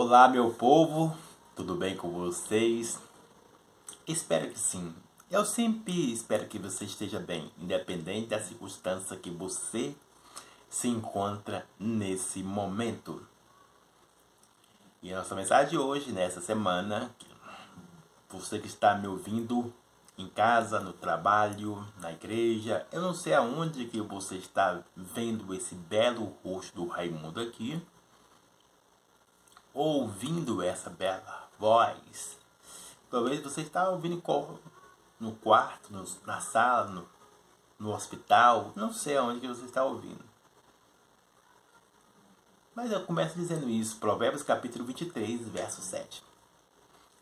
Olá, meu povo, tudo bem com vocês? Espero que sim. Eu sempre espero que você esteja bem, independente da circunstância que você se encontra nesse momento. E a nossa mensagem de hoje, nessa semana, você que está me ouvindo em casa, no trabalho, na igreja, eu não sei aonde que você está vendo esse belo rosto do Raimundo aqui ouvindo essa bela voz. Talvez você está ouvindo no quarto, no, na sala, no, no hospital, não sei aonde que você está ouvindo. Mas eu começo dizendo isso, Provérbios capítulo 23, verso 7.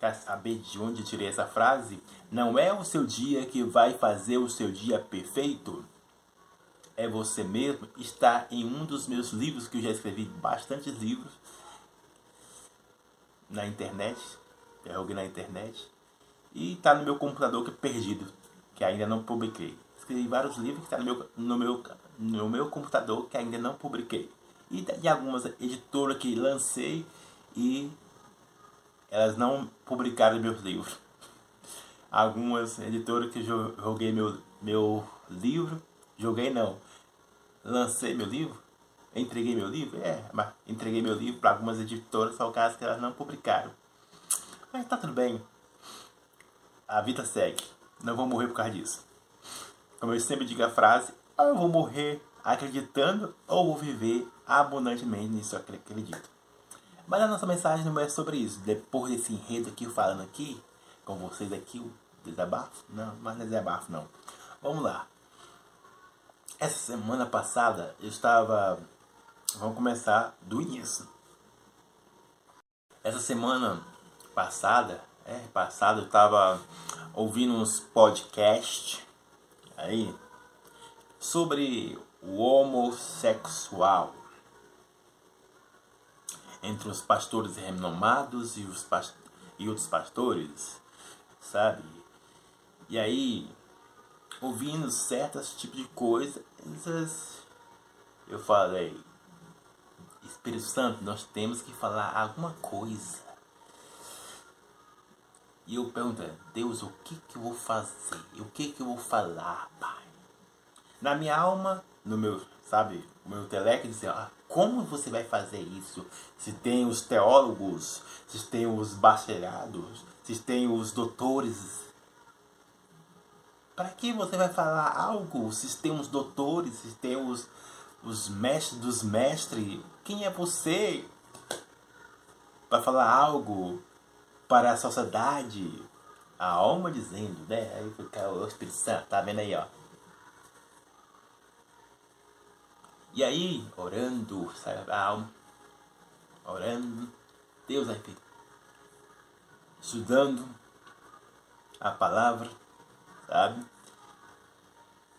Quer saber de onde tirei essa frase? Não é o seu dia que vai fazer o seu dia perfeito? É você mesmo? Está em um dos meus livros, que eu já escrevi bastantes livros, na internet, joguei na internet, e está no meu computador que é perdido, que ainda não publiquei. Escrevi vários livros que está no meu, no, meu, no meu computador que ainda não publiquei. E de algumas editoras que lancei e elas não publicaram meus livros. Algumas editoras que joguei meu, meu livro, joguei não, lancei meu livro, entreguei meu livro? É, mas entreguei meu livro para algumas editoras, só o caso que elas não publicaram. Mas tá tudo bem. A vida segue. Não vou morrer por causa disso. Como eu sempre digo a frase, ou eu vou morrer acreditando, ou vou viver abundantemente nisso que acredito. Mas a nossa mensagem não é sobre isso. Depois desse enredo aqui, falando aqui, com vocês aqui, o desabafo? Não, mas é desabafo não. Vamos lá. Essa semana passada eu estava Vamos começar do início. Essa semana passada, é, passada eu estava ouvindo uns podcasts aí sobre o homossexual entre os pastores renomados e os past e outros pastores, sabe? E aí, ouvindo certos tipos de coisas, eu falei, Espírito Santo, nós temos que falar alguma coisa. E eu pergunto, Deus, o que que eu vou fazer? O que que eu vou falar, Pai? Na minha alma, no meu, sabe, o meu teleque dizer, ah, como você vai fazer isso? Se tem os teólogos, se tem os bachelados, se tem os doutores. Para que você vai falar algo se tem os doutores, se tem os, os mestres dos mestres? Quem é você para falar algo para a sociedade? A alma dizendo, né? Aí fica o Espírito Santo, tá vendo aí, ó. E aí, orando, sabe, a alma, orando, Deus aí, estudando a palavra, sabe?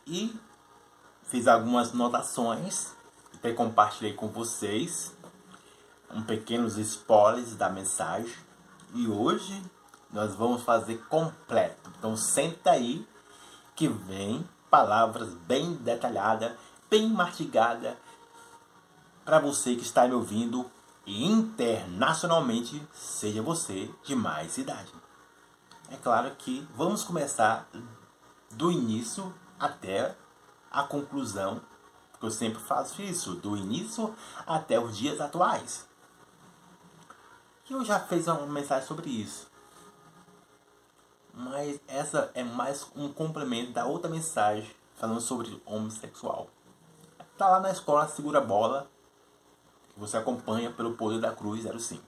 E fiz algumas notações compartilhei com vocês um pequenos spoilers da mensagem e hoje nós vamos fazer completo. Então senta aí que vem palavras bem detalhadas, bem mastigadas para você que está me ouvindo internacionalmente, seja você de mais idade. É claro que vamos começar do início até a conclusão porque eu sempre faço isso, do início até os dias atuais. E eu já fiz uma mensagem sobre isso. Mas essa é mais um complemento da outra mensagem falando sobre homossexual. Tá lá na escola Segura Bola, que você acompanha pelo Poder da Cruz 05.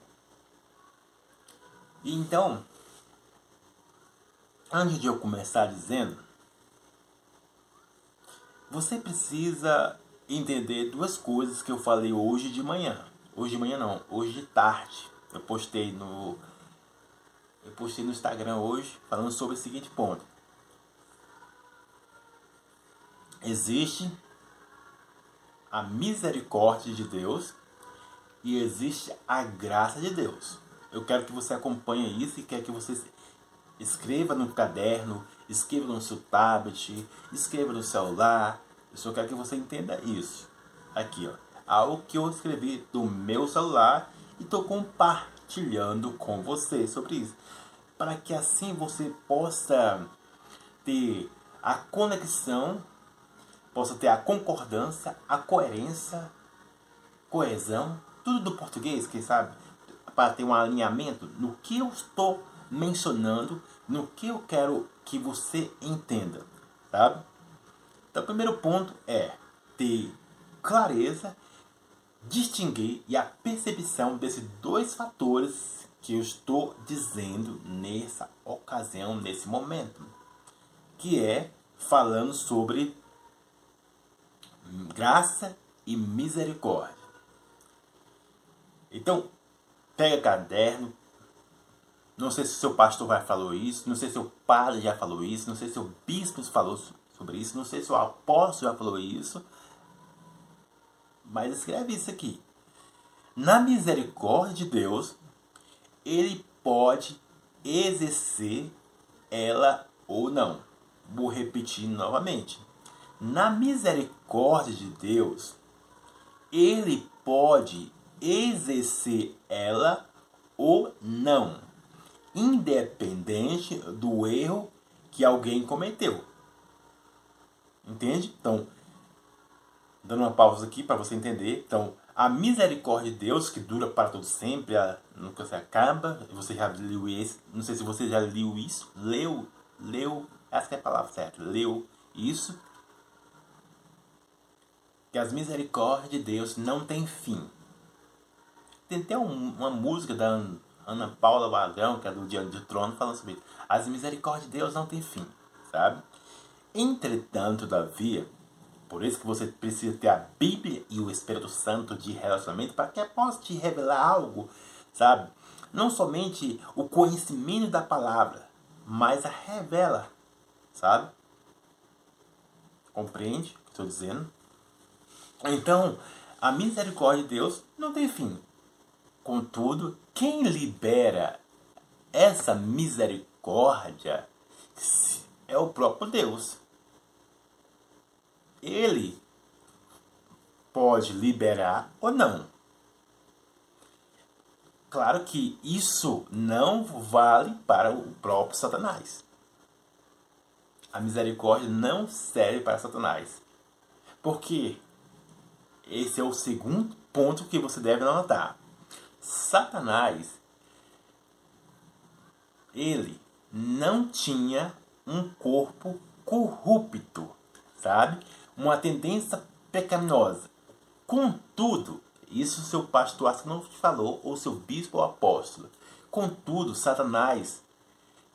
E então, antes de eu começar dizendo, você precisa entender duas coisas que eu falei hoje de manhã. Hoje de manhã não, hoje de tarde. Eu postei no eu postei no Instagram hoje falando sobre o seguinte ponto. Existe a misericórdia de Deus e existe a graça de Deus. Eu quero que você acompanhe isso e quero que você escreva no caderno, escreva no seu tablet, escreva no celular, eu só quero que você entenda isso. Aqui, ó. Algo que eu escrevi do meu celular e estou compartilhando com você sobre isso. Para que assim você possa ter a conexão, possa ter a concordância, a coerência, coesão, tudo do português, quem sabe, para ter um alinhamento no que eu estou mencionando, no que eu quero que você entenda, sabe? Então, o primeiro ponto é ter clareza, distinguir e a percepção desses dois fatores que eu estou dizendo nessa ocasião, nesse momento, que é falando sobre graça e misericórdia. Então, pega caderno. Não sei se seu pastor já falou isso, não sei se o padre já falou isso, não sei se o bispo falou sobre isso, não sei se o apóstolo já falou isso, mas escreve isso aqui. Na misericórdia de Deus, ele pode exercer ela ou não. Vou repetir novamente. Na misericórdia de Deus, ele pode exercer ela ou não, independente do erro que alguém cometeu. Entende? Então, dando uma pausa aqui para você entender. Então, a misericórdia de Deus, que dura para todo sempre, nunca se acaba. Você já leu isso? Não sei se você já leu isso. Leu, leu, essa é a palavra certa. Leu isso. Que as misericórdias de Deus não têm fim. Tem até um, uma música da Ana Paula Vagão, que é do Dia do Trono, falando sobre isso. As misericórdias de Deus não têm fim, sabe? Entretanto, todavia, por isso que você precisa ter a Bíblia e o Espírito Santo de relacionamento para que possa te revelar algo, sabe? Não somente o conhecimento da palavra, mas a revela, sabe? Compreende o que estou dizendo? Então, a misericórdia de Deus não tem fim. Contudo, quem libera essa misericórdia é o próprio Deus ele pode liberar ou não. Claro que isso não vale para o próprio Satanás. A misericórdia não serve para Satanás. Porque esse é o segundo ponto que você deve anotar. Satanás, ele não tinha um corpo corrupto, sabe? Uma tendência pecaminosa. Contudo, isso seu pastor não te falou, ou seu bispo ou apóstolo. Contudo, Satanás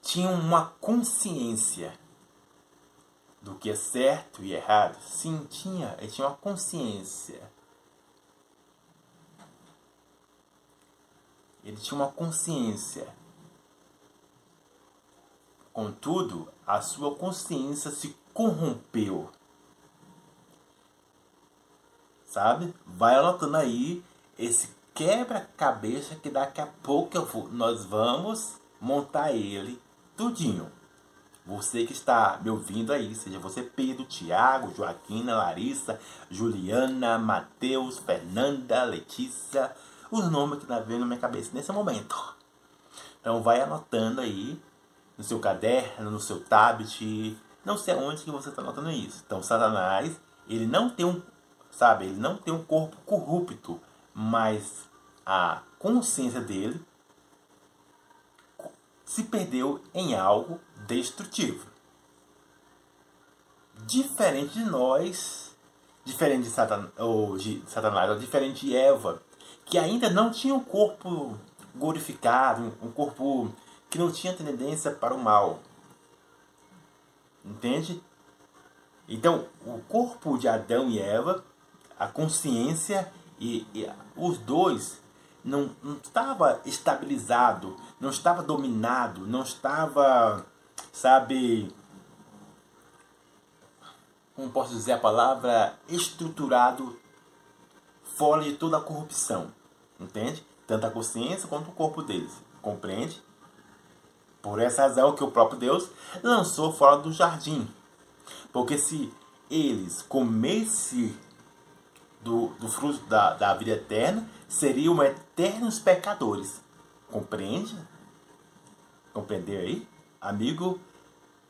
tinha uma consciência do que é certo e errado. Sim, tinha. Ele tinha uma consciência. Ele tinha uma consciência. Contudo, a sua consciência se corrompeu sabe? Vai anotando aí esse quebra-cabeça que daqui a pouco vou, nós vamos montar ele tudinho. Você que está me ouvindo aí, seja você Pedro, Tiago, Joaquina, Larissa, Juliana, Matheus, Fernanda, Letícia, os nomes que tá vendo na minha cabeça nesse momento. Então vai anotando aí no seu caderno, no seu tablet, não sei onde que você está anotando isso. Então Satanás, ele não tem um sabe? Ele não tem um corpo corrupto, mas a consciência dele se perdeu em algo destrutivo. Diferente de nós, diferente de, Satan, ou de Satanás, ou diferente de Eva, que ainda não tinha um corpo glorificado, um corpo que não tinha tendência para o mal. Entende? Então, o corpo de Adão e Eva a consciência e, e os dois não, não estava estabilizado, não estava dominado, não estava, sabe, como posso dizer a palavra, estruturado fora de toda a corrupção, entende? Tanto a consciência quanto o corpo deles, compreende? Por essa razão que o próprio Deus lançou fora do jardim. Porque se eles comessem do, do fruto da, da vida eterna seriam eternos pecadores. Compreende? Compreendeu aí? Amigo,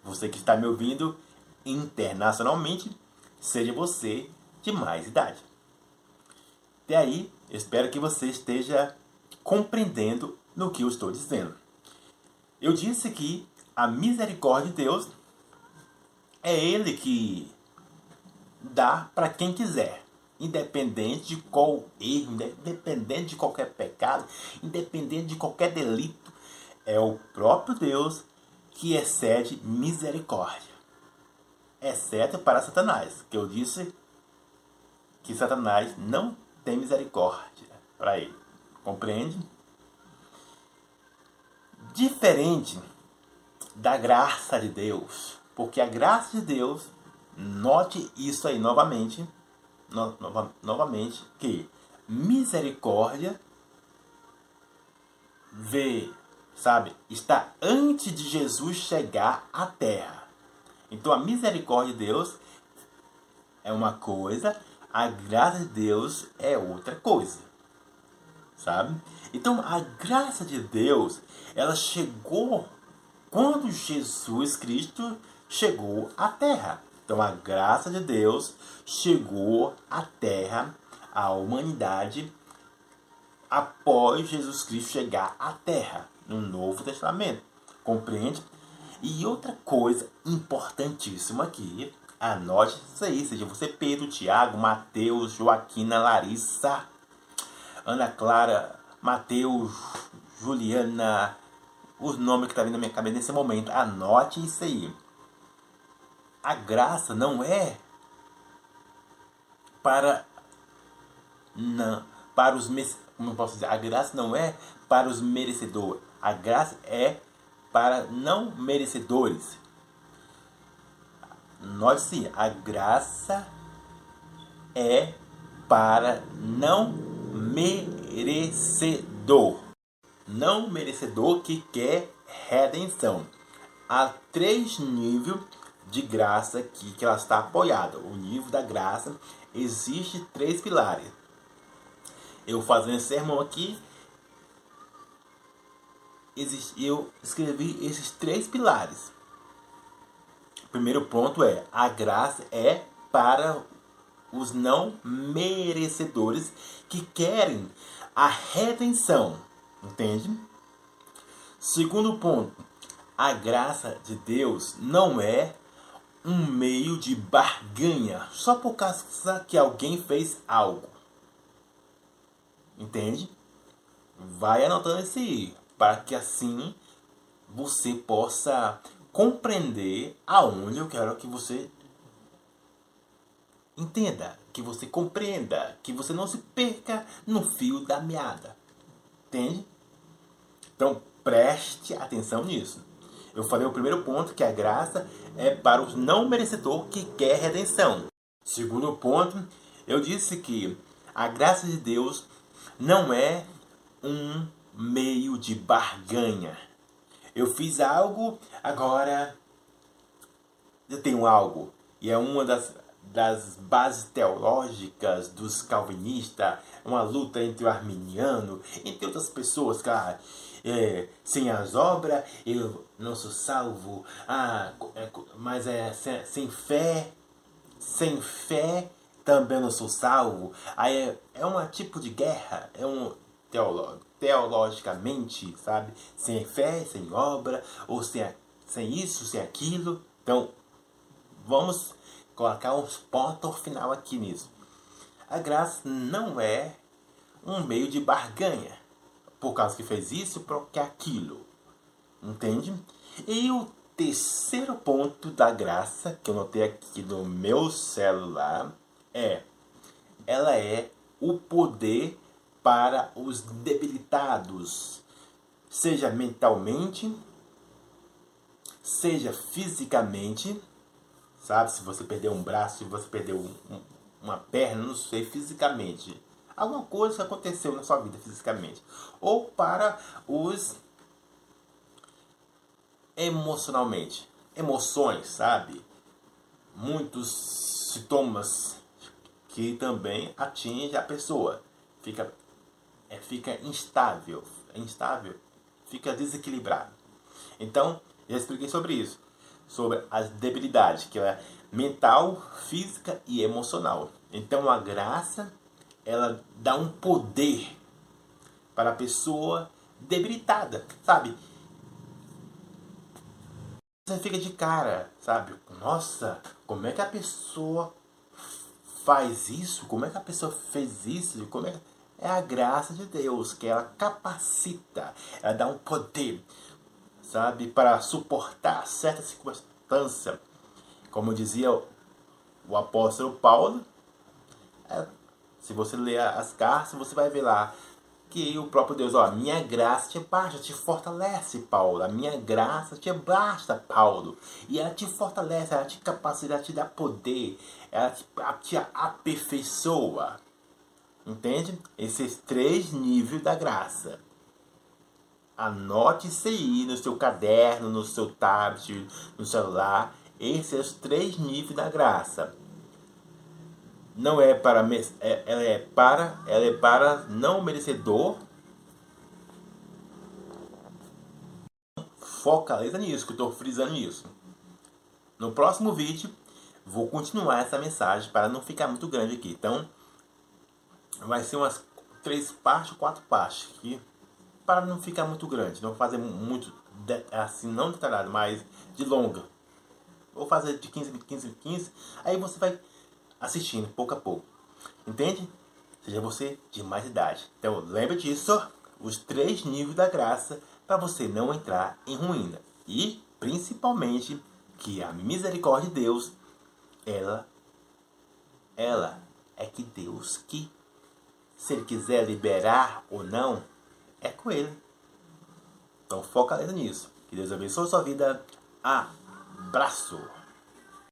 você que está me ouvindo internacionalmente, seja você de mais idade. Até aí, espero que você esteja compreendendo no que eu estou dizendo. Eu disse que a misericórdia de Deus é Ele que dá para quem quiser, independente de qual erro, independente de qualquer pecado, independente de qualquer delito. É o próprio Deus que excede misericórdia, exceto para Satanás, que eu disse que Satanás não tem misericórdia para ele. Compreende? Diferente da graça de Deus, porque a graça de Deus, note isso aí novamente, no, nova, novamente, que misericórdia vê, sabe, está antes de Jesus chegar à terra. Então a misericórdia de Deus é uma coisa, a graça de Deus é outra coisa. Sabe? Então a graça de Deus, ela chegou quando Jesus Cristo chegou à terra. Então a graça de Deus chegou à terra, à humanidade, após Jesus Cristo chegar à terra, no Novo Testamento. Compreende? E outra coisa importantíssima aqui, anote isso aí, seja você Pedro, Tiago, Mateus, Joaquina, Larissa, Ana Clara, Mateus, Juliana, os nomes que tá vindo na minha cabeça nesse momento. Anote isso aí. A graça não é para não para os como posso dizer, a graça não é para os merecedores. A graça é para não merecedores. Note sim, a graça é para não merecedor. Não merecedor que quer redenção. Há três níveis de graça que, que ela está apoiada. O nível da graça existe três pilares. Eu fazendo esse sermão aqui, eu escrevi esses três pilares. O primeiro ponto é: a graça é para os não merecedores que querem a redenção. Entende? Segundo ponto, a graça de Deus não é um meio de barganha só por causa que alguém fez algo. Entende? Vai anotando esse aí, para que assim você possa compreender aonde eu quero que você Entenda, que você compreenda, que você não se perca no fio da meada. Entende? Então preste atenção nisso. Eu falei o primeiro ponto que a graça é para os não merecedor que quer redenção. Segundo ponto, eu disse que a graça de Deus não é um meio de barganha. Eu fiz algo, agora eu tenho algo. E é uma das das bases teológicas dos calvinistas, uma luta entre o arminiano, entre outras pessoas, cara. É, sem as obras eu não sou salvo, ah, é, mas é sem, sem fé, sem fé também não sou salvo. Aí é, é um tipo de guerra, é um teolo, teologicamente, sabe? Sem fé, sem obra, ou sem, sem isso, sem aquilo. Então, vamos colocar uns pontos final aqui nisso. A graça não é um meio de barganha. Por causa que fez isso, porque aquilo. Entende? E o terceiro ponto da graça, que eu notei aqui no meu celular, é: ela é o poder para os debilitados, seja mentalmente, seja fisicamente sabe? Se você perdeu um braço, se você perdeu um, uma perna, não sei, fisicamente. Alguma coisa que aconteceu na sua vida fisicamente. Ou para os emocionalmente. Emoções, sabe? Muitos sintomas que também atingem a pessoa. Fica, é, fica instável, instável, fica desequilibrado. Então, já expliquei sobre isso, sobre as debilidades, que é mental, física e emocional. Então, a graça, ela dá um poder para a pessoa debilitada, sabe? Você fica de cara, sabe? Nossa, como é que a pessoa faz isso? Como é que a pessoa fez isso? Como é, é a graça de Deus que ela capacita, ela dá um poder, sabe, para suportar certa circunstância. Como dizia o apóstolo Paulo, é, se você ler as cartas, você vai ver lá que o próprio Deus, ó, minha graça te basta, te fortalece, Paulo. A minha graça te basta, Paulo. E ela te fortalece, ela te capacita, ela te dá poder, ela te, te aperfeiçoa. Entende? Esses três níveis da graça. Anote isso aí no seu caderno, no seu tablet, no celular. Esses os três níveis da graça não é para é, ela é para ela é para não merecedor. Focaliza nisso que eu estou frisando isso. No próximo vídeo vou continuar essa mensagem para não ficar muito grande aqui. Então vai ser umas três partes quatro partes aqui para não ficar muito grande. Não fazer muito assim não detalhado mas de longa. Vou fazer de 15 15 15 aí você vai assistindo pouco a pouco. Entende? Seja você de mais idade. Então lembre disso, os três níveis da graça para você não entrar em ruína. E principalmente que a misericórdia de Deus, ela, ela é que Deus que, se Ele quiser liberar ou não, é com Ele. Então foca nisso. Que Deus abençoe a sua vida. Abraço!